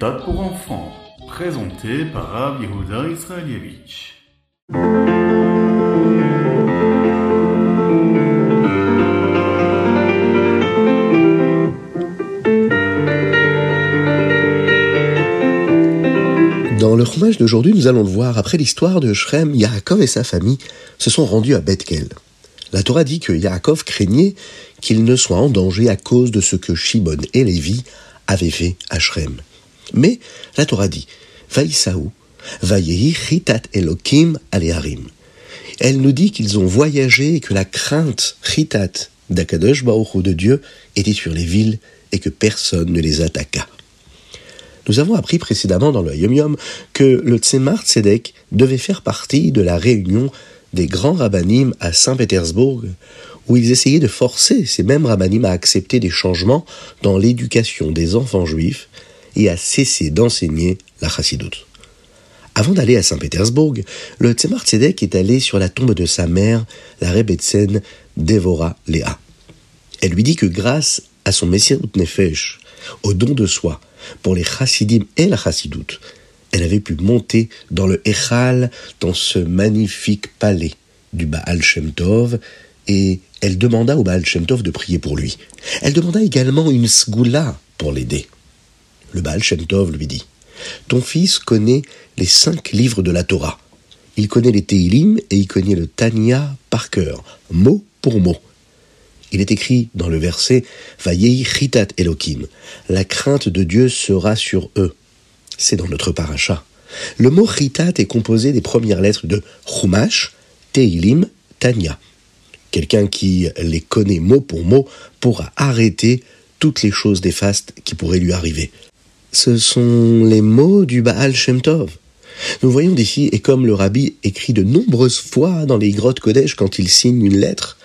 Pour enfants, présenté par Rav Israelievich. Dans le Chumash d'aujourd'hui, nous allons le voir, après l'histoire de Shrem, Yaakov et sa famille se sont rendus à Bethkel. La Torah dit que Yaakov craignait qu'il ne soit en danger à cause de ce que Shimon et Lévi avaient fait à Shrem. Mais la Torah dit, Vaïsaou, Vayehi Chitat Elokim Aleharim. Elle nous dit qu'ils ont voyagé et que la crainte Chitat d'Akadosh Baruch de Dieu était sur les villes et que personne ne les attaqua. Nous avons appris précédemment dans le Yom Yom que le Tzemar Tzedek devait faire partie de la réunion des grands rabbinim à Saint-Pétersbourg, où ils essayaient de forcer ces mêmes rabbinim à accepter des changements dans l'éducation des enfants juifs et à cesser d'enseigner la chassidoute. Avant d'aller à Saint-Pétersbourg, le Tzemar est allé sur la tombe de sa mère, la Rebbetzen Devora Léa. Elle lui dit que grâce à son Messirut Nefesh, au don de soi, pour les chassidim et la chassidoute, elle avait pu monter dans le Echal, dans ce magnifique palais du Baal Shem Tov, et elle demanda au Baal Shem Tov de prier pour lui. Elle demanda également une sgoula pour l'aider. Le Baal Shem Tov lui dit Ton fils connaît les cinq livres de la Torah. Il connaît les Teilim et il connaît le Tanya par cœur, mot pour mot. Il est écrit dans le verset Vayei chitat Elohim. La crainte de Dieu sera sur eux. C'est dans notre paracha. Le mot chitat est composé des premières lettres de Chumash, Teilim, Tanya. Quelqu'un qui les connaît mot pour mot pourra arrêter toutes les choses néfastes qui pourraient lui arriver. Ce sont les mots du Baal Shem Tov. Nous voyons d'ici, et comme le rabbi écrit de nombreuses fois dans les grottes Kodesh quand il signe une lettre,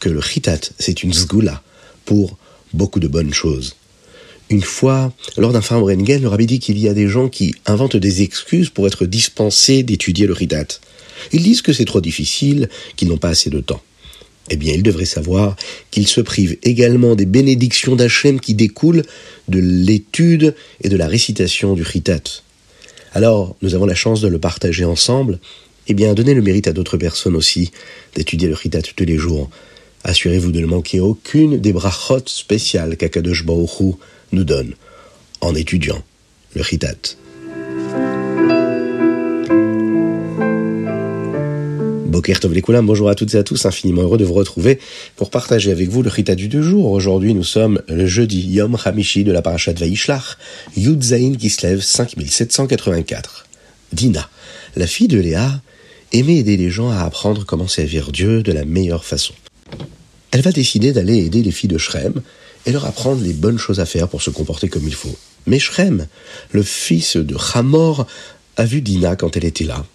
que le chitat, c'est une sgoula pour beaucoup de bonnes choses. Une fois, lors d'un Rengen, le rabbi dit qu'il y a des gens qui inventent des excuses pour être dispensés d'étudier le chitat. Ils disent que c'est trop difficile, qu'ils n'ont pas assez de temps. Eh bien, ils devraient savoir qu'ils se privent également des bénédictions d'Hachem qui découlent de l'étude et de la récitation du chitat. Alors, nous avons la chance de le partager ensemble. Eh bien, donnez le mérite à d'autres personnes aussi d'étudier le chitat tous les jours. Assurez-vous de ne manquer aucune des brachot spéciales qu'Akadosh Baruch nous donne en étudiant le chitat. Bonjour à toutes et à tous, infiniment heureux de vous retrouver pour partager avec vous le chitat du deux jours. Aujourd'hui, nous sommes le jeudi Yom Hamishi de la parashat Vaishlach, Yud Zain Kislev 5784. Dina, la fille de Léa, aimait aider les gens à apprendre comment servir Dieu de la meilleure façon. Elle va décider d'aller aider les filles de Shrem et leur apprendre les bonnes choses à faire pour se comporter comme il faut. Mais Shrem, le fils de Hamor, a vu Dina quand elle était là,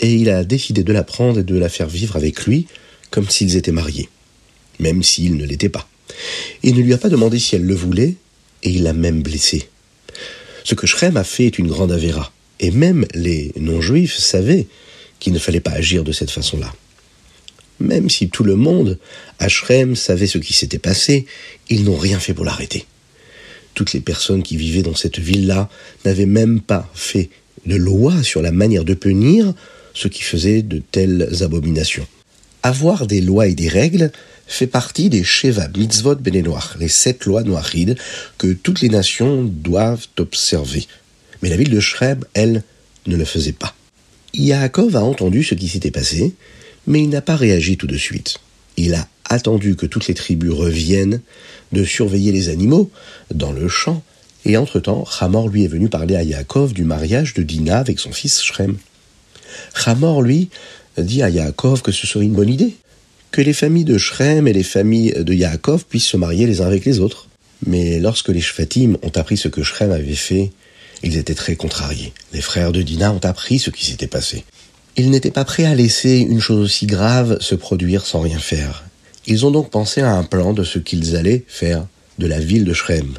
et il a décidé de la prendre et de la faire vivre avec lui comme s'ils étaient mariés, même s'ils ne l'étaient pas. Il ne lui a pas demandé si elle le voulait, et il l'a même blessée. Ce que Shrem a fait est une grande avéra, et même les non-juifs savaient qu'il ne fallait pas agir de cette façon-là. Même si tout le monde, à Shrem, savait ce qui s'était passé, ils n'ont rien fait pour l'arrêter. Toutes les personnes qui vivaient dans cette ville-là n'avaient même pas fait de loi sur la manière de punir ce qui faisait de telles abominations. Avoir des lois et des règles fait partie des Sheva Mitzvot Benenoach, les sept lois noirides que toutes les nations doivent observer. Mais la ville de Shrem, elle, ne le faisait pas. Yaakov a entendu ce qui s'était passé, mais il n'a pas réagi tout de suite. Il a attendu que toutes les tribus reviennent de surveiller les animaux dans le champ, et entre-temps, Hamor lui est venu parler à Yaakov du mariage de Dina avec son fils Shrem. Hamor, lui, dit à Yaakov que ce serait une bonne idée, que les familles de Shrem et les familles de Yaakov puissent se marier les uns avec les autres. Mais lorsque les Shvatim ont appris ce que Shrem avait fait, ils étaient très contrariés. Les frères de Dina ont appris ce qui s'était passé. Ils n'étaient pas prêts à laisser une chose aussi grave se produire sans rien faire. Ils ont donc pensé à un plan de ce qu'ils allaient faire de la ville de Shrem.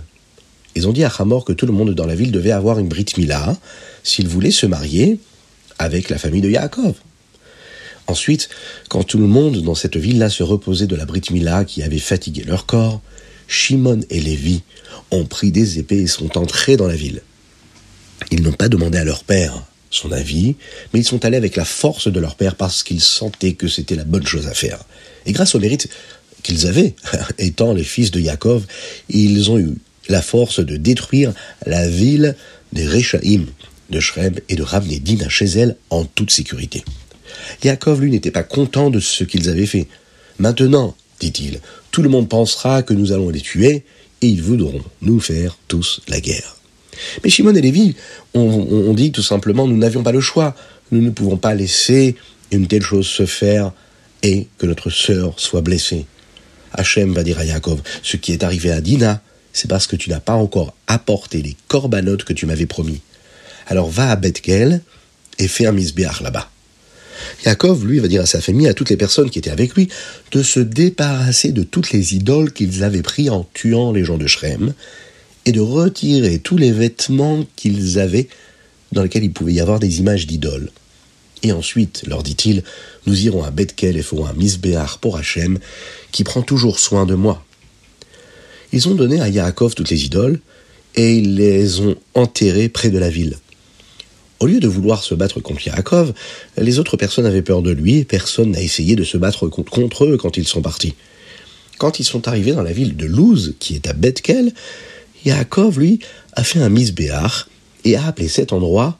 Ils ont dit à Hamor que tout le monde dans la ville devait avoir une Brit Mila s'ils voulaient se marier avec la famille de Yaakov. Ensuite, quand tout le monde dans cette ville-là se reposait de la Brit Mila qui avait fatigué leur corps, Shimon et Lévi ont pris des épées et sont entrés dans la ville. Ils n'ont pas demandé à leur père son avis, mais ils sont allés avec la force de leur père parce qu'ils sentaient que c'était la bonne chose à faire. Et grâce au mérite qu'ils avaient, étant les fils de Yaakov, ils ont eu la force de détruire la ville des Rechaim, de Shrem et de ramener Dina chez elle en toute sécurité. Yaakov, lui, n'était pas content de ce qu'ils avaient fait. Maintenant, dit-il, tout le monde pensera que nous allons les tuer et ils voudront nous faire tous la guerre. Mais Shimon et Lévi ont, dit tout simplement nous n'avions pas le choix, nous ne pouvons pas laisser une telle chose se faire et que notre sœur soit blessée. Hachem va dire à Yaakov, ce qui est arrivé à Dina, c'est parce que tu n'as pas encore apporté les corbanotes que tu m'avais promis. Alors va à Bethkel et fais un misbéach là-bas. Yaakov, lui, va dire à sa famille, à toutes les personnes qui étaient avec lui, de se débarrasser de toutes les idoles qu'ils avaient pris en tuant les gens de Shrem, et de retirer tous les vêtements qu'ils avaient dans lesquels il pouvait y avoir des images d'idoles. Et ensuite, leur dit-il, nous irons à Bethkel et ferons un misbéar pour Hachem, qui prend toujours soin de moi. Ils ont donné à Yaakov toutes les idoles, et ils les ont enterrées près de la ville. Au lieu de vouloir se battre contre Yaakov, les autres personnes avaient peur de lui et personne n'a essayé de se battre contre eux quand ils sont partis. Quand ils sont arrivés dans la ville de Luz, qui est à Bethkel, Yaakov, lui, a fait un misbéach et a appelé cet endroit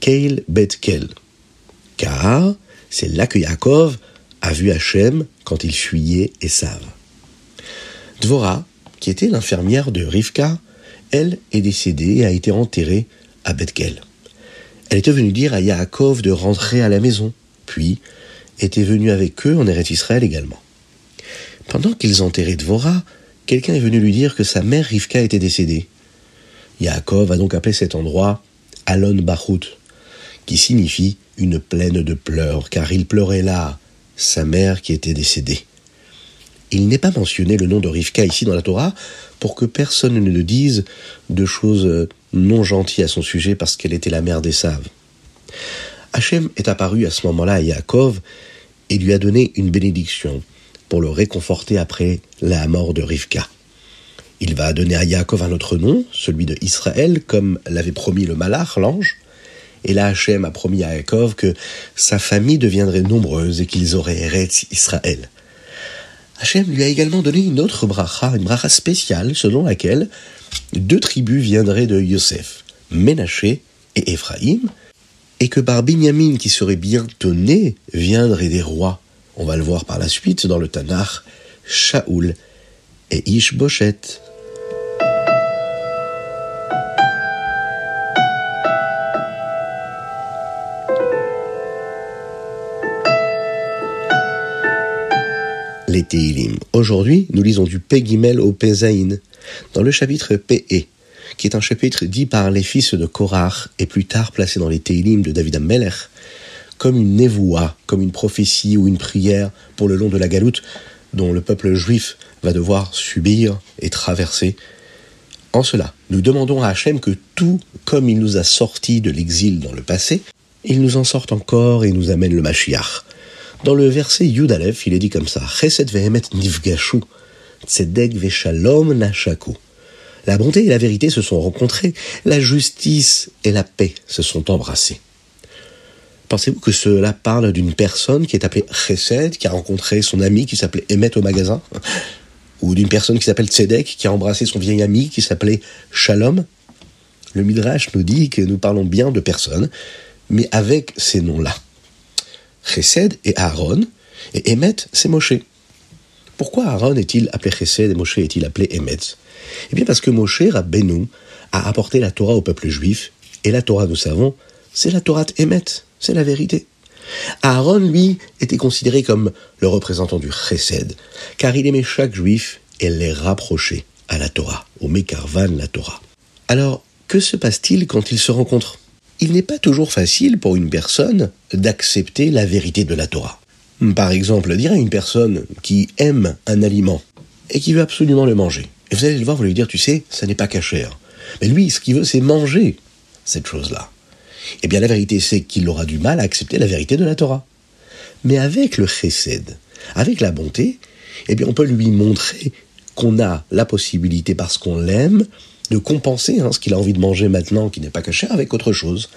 Keil Bethkel. Car c'est là que Yaakov a vu Hachem quand il fuyait Esav. Dvora, qui était l'infirmière de Rivka, elle est décédée et a été enterrée à Bethkel. Elle était venue dire à Yaakov de rentrer à la maison, puis était venue avec eux en Eretz Israël également. Pendant qu'ils enterraient Dvora, quelqu'un est venu lui dire que sa mère Rivka était décédée. Yaakov a donc appelé cet endroit Alon Bachut, qui signifie une plaine de pleurs, car il pleurait là sa mère qui était décédée. Il n'est pas mentionné le nom de Rivka ici dans la Torah pour que personne ne le dise de choses non gentilles à son sujet parce qu'elle était la mère des Saves. Hachem est apparu à ce moment-là à Yaakov et lui a donné une bénédiction pour le réconforter après la mort de Rivka. Il va donner à Yaakov un autre nom, celui de Israël, comme l'avait promis le Malach, l'ange. Et là, Hachem a promis à Yaakov que sa famille deviendrait nombreuse et qu'ils auraient Eretz Israël. Hachem lui a également donné une autre bracha, une bracha spéciale, selon laquelle deux tribus viendraient de Yosef, Ménaché et Éphraïm, et que par Binyamin, qui serait bientôt né, viendraient des rois. On va le voir par la suite dans le Tanakh, Shaoul et Ishboshet. Les. Aujourd'hui, nous lisons du Pegimel au Pezaïn, dans le chapitre Pe, qui est un chapitre dit par les fils de Korach et plus tard placé dans les Teilim de David Amelech, comme une névoie, comme une prophétie ou une prière pour le long de la galoute dont le peuple juif va devoir subir et traverser. En cela, nous demandons à Hachem que tout comme il nous a sortis de l'exil dans le passé, il nous en sorte encore et nous amène le Mashiach. Dans le verset Yud il est dit comme ça Chesed vehemet nifgashu, tzedek veshalom. La bonté et la vérité se sont rencontrées, la justice et la paix se sont embrassées. Pensez-vous que cela parle d'une personne qui est appelée Chesed, qui a rencontré son ami qui s'appelait Emet au magasin Ou d'une personne qui s'appelle Tzedek, qui a embrassé son vieil ami qui s'appelait Shalom? Le Midrash nous dit que nous parlons bien de personnes, mais avec ces noms-là. Chesed et Aaron, et Emet, c'est Moshe. Pourquoi Aaron est-il appelé Chesed et Moshe est-il appelé Emet? Eh bien parce que Moshe, Rabbeinu, a apporté la Torah au peuple juif, et la Torah, nous savons, c'est la Torah Emet, c'est la vérité. Aaron, lui, était considéré comme le représentant du Chesed, car il aimait chaque juif et les rapprochait à la Torah, au Mekarvan, la Torah. Alors, que se passe-t-il quand ils se rencontrent il n'est pas toujours facile pour une personne d'accepter la vérité de la Torah. Par exemple, dire à une personne qui aime un aliment et qui veut absolument le manger, et vous allez le voir, vous lui dire, tu sais, ça n'est pas cachère. Mais lui, ce qu'il veut, c'est manger cette chose-là. Eh bien, la vérité, c'est qu'il aura du mal à accepter la vérité de la Torah. Mais avec le chesed, avec la bonté, eh bien, on peut lui montrer qu'on a la possibilité, parce qu'on l'aime, de compenser hein, ce qu'il a envie de manger maintenant, qui n'est pas caché, avec autre chose,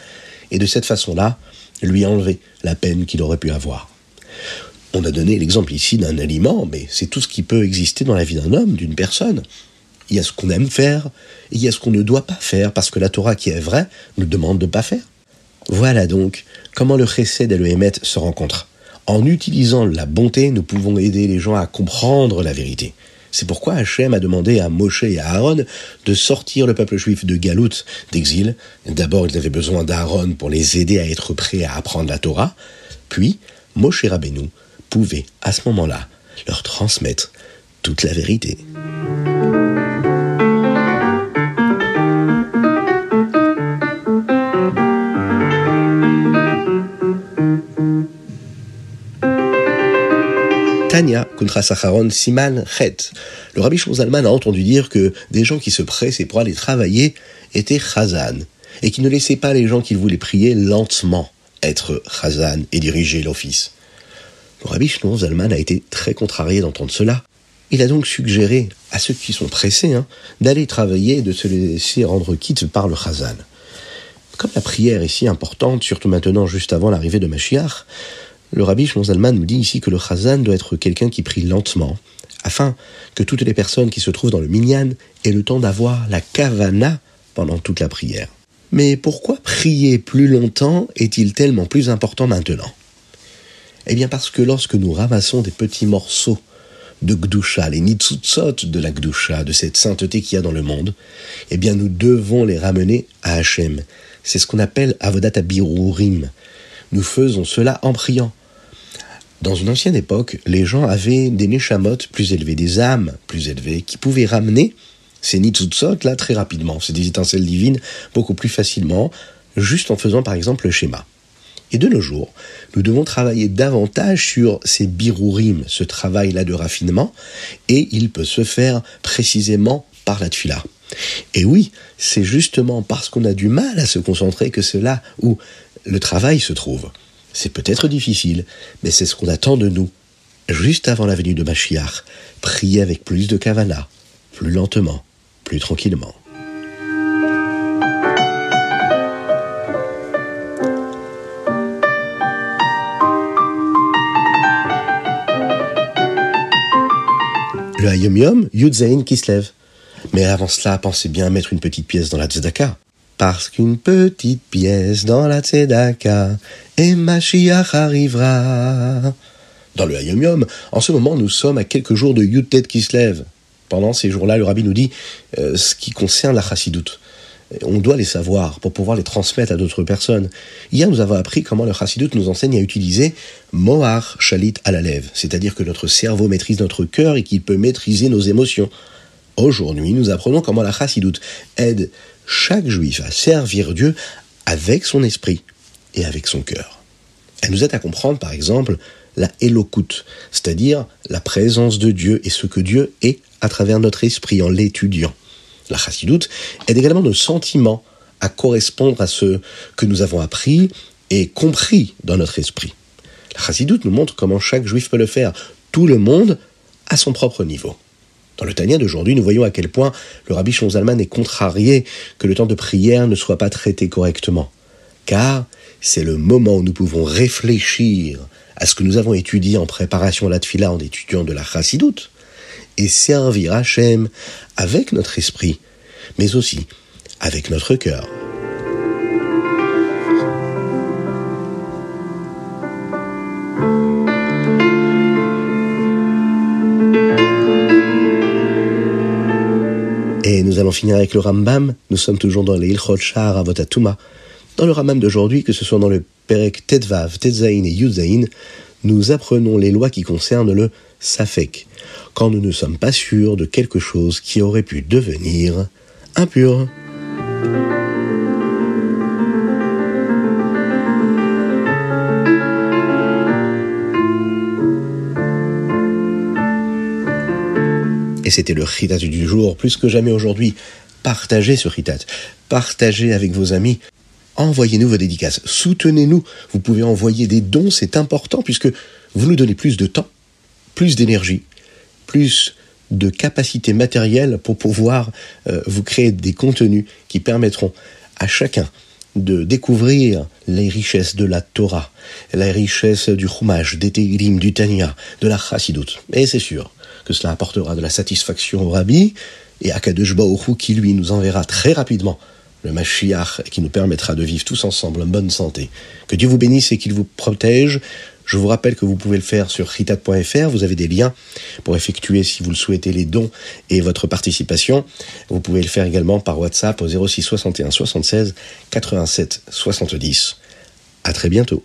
et de cette façon-là, lui enlever la peine qu'il aurait pu avoir. On a donné l'exemple ici d'un aliment, mais c'est tout ce qui peut exister dans la vie d'un homme, d'une personne. Il y a ce qu'on aime faire, et il y a ce qu'on ne doit pas faire, parce que la Torah qui est vraie nous demande de ne pas faire. Voilà donc comment le chesed et le hémet se rencontrent. En utilisant la bonté, nous pouvons aider les gens à comprendre la vérité. C'est pourquoi Hachem a demandé à Moshe et à Aaron de sortir le peuple juif de Galout, d'exil. D'abord, ils avaient besoin d'Aaron pour les aider à être prêts à apprendre la Torah. Puis, Moshe Rabbeinu pouvait, à ce moment-là, leur transmettre toute la vérité. Siman. Le rabbi Zalman a entendu dire que des gens qui se pressaient pour aller travailler étaient chazan, et qui ne laissaient pas les gens qui voulaient prier lentement être chazan et diriger l'office. Le rabbi Zalman a été très contrarié d'entendre cela. Il a donc suggéré à ceux qui sont pressés hein, d'aller travailler et de se laisser rendre quitte par le chazan. Comme la prière est si importante, surtout maintenant juste avant l'arrivée de Mashiach, le rabbi Shmonzalman nous dit ici que le chazan doit être quelqu'un qui prie lentement, afin que toutes les personnes qui se trouvent dans le minyan aient le temps d'avoir la kavana pendant toute la prière. Mais pourquoi prier plus longtemps est-il tellement plus important maintenant? Eh bien parce que lorsque nous ramassons des petits morceaux de Gdusha, les nitsutsot de la Gdusha, de cette sainteté qu'il y a dans le monde, eh bien nous devons les ramener à Hachem. C'est ce qu'on appelle avodat abirurim. Nous faisons cela en priant. Dans une ancienne époque, les gens avaient des neshamot plus élevés, des âmes plus élevées, qui pouvaient ramener ces nitsutsot là très rapidement, ces étincelles divines, beaucoup plus facilement, juste en faisant par exemple le schéma. Et de nos jours, nous devons travailler davantage sur ces birurim, ce travail-là de raffinement, et il peut se faire précisément par la tfila. Et oui, c'est justement parce qu'on a du mal à se concentrer que c'est là où le travail se trouve. C'est peut-être difficile, mais c'est ce qu'on attend de nous. Juste avant la venue de Mashiach, prier avec plus de kavana, plus lentement, plus tranquillement. Le Hayom Yom, se lève. Mais avant cela, pensez bien à mettre une petite pièce dans la tzedaka. Parce qu'une petite pièce dans la tzedaka, et Mashiach arrivera. Dans le Hayom Yom, en ce moment, nous sommes à quelques jours de Yud qui se lève. Pendant ces jours-là, le rabbi nous dit euh, ce qui concerne la chassidoute. On doit les savoir pour pouvoir les transmettre à d'autres personnes. Hier, nous avons appris comment le chassidoute nous enseigne à utiliser Mohar Shalit à la lèvre, c'est-à-dire que notre cerveau maîtrise notre cœur et qu'il peut maîtriser nos émotions. Aujourd'hui, nous apprenons comment la chassidoute aide chaque juif à servir Dieu avec son esprit et avec son cœur. Elle nous aide à comprendre, par exemple, la Elokut, c'est-à-dire la présence de Dieu et ce que Dieu est à travers notre esprit en l'étudiant. La chassidoute aide également nos sentiments à correspondre à ce que nous avons appris et compris dans notre esprit. La chassidoute nous montre comment chaque juif peut le faire, tout le monde à son propre niveau. Dans le Tania d'aujourd'hui, nous voyons à quel point le rabbi Shonzalman est contrarié que le temps de prière ne soit pas traité correctement. Car c'est le moment où nous pouvons réfléchir à ce que nous avons étudié en préparation à la en étudiant de la chassidoute et servir Hachem avec notre esprit, mais aussi avec notre cœur. Et nous allons finir avec le Rambam. Nous sommes toujours dans les Ilchot Avotatuma. Dans le Rambam d'aujourd'hui, que ce soit dans le Perek Tetvav, Tetzain et Yudzain, nous apprenons les lois qui concernent le Safek, quand nous ne sommes pas sûrs de quelque chose qui aurait pu devenir impur. Et c'était le chitat du jour, plus que jamais aujourd'hui. Partagez ce chitat, partagez avec vos amis, envoyez-nous vos dédicaces, soutenez-nous. Vous pouvez envoyer des dons, c'est important puisque vous nous donnez plus de temps, plus d'énergie, plus de capacité matérielle pour pouvoir euh, vous créer des contenus qui permettront à chacun de découvrir les richesses de la Torah, les richesses du Chumash, des Tegrim, du Tanya, de la Chassidut. Et c'est sûr que cela apportera de la satisfaction au Rabbi et à Kadosh Baruch qui lui nous enverra très rapidement le Mashiach qui nous permettra de vivre tous ensemble en bonne santé. Que Dieu vous bénisse et qu'il vous protège. Je vous rappelle que vous pouvez le faire sur ritat.fr. Vous avez des liens pour effectuer, si vous le souhaitez, les dons et votre participation. Vous pouvez le faire également par WhatsApp au 06 61 76 87 70. À très bientôt.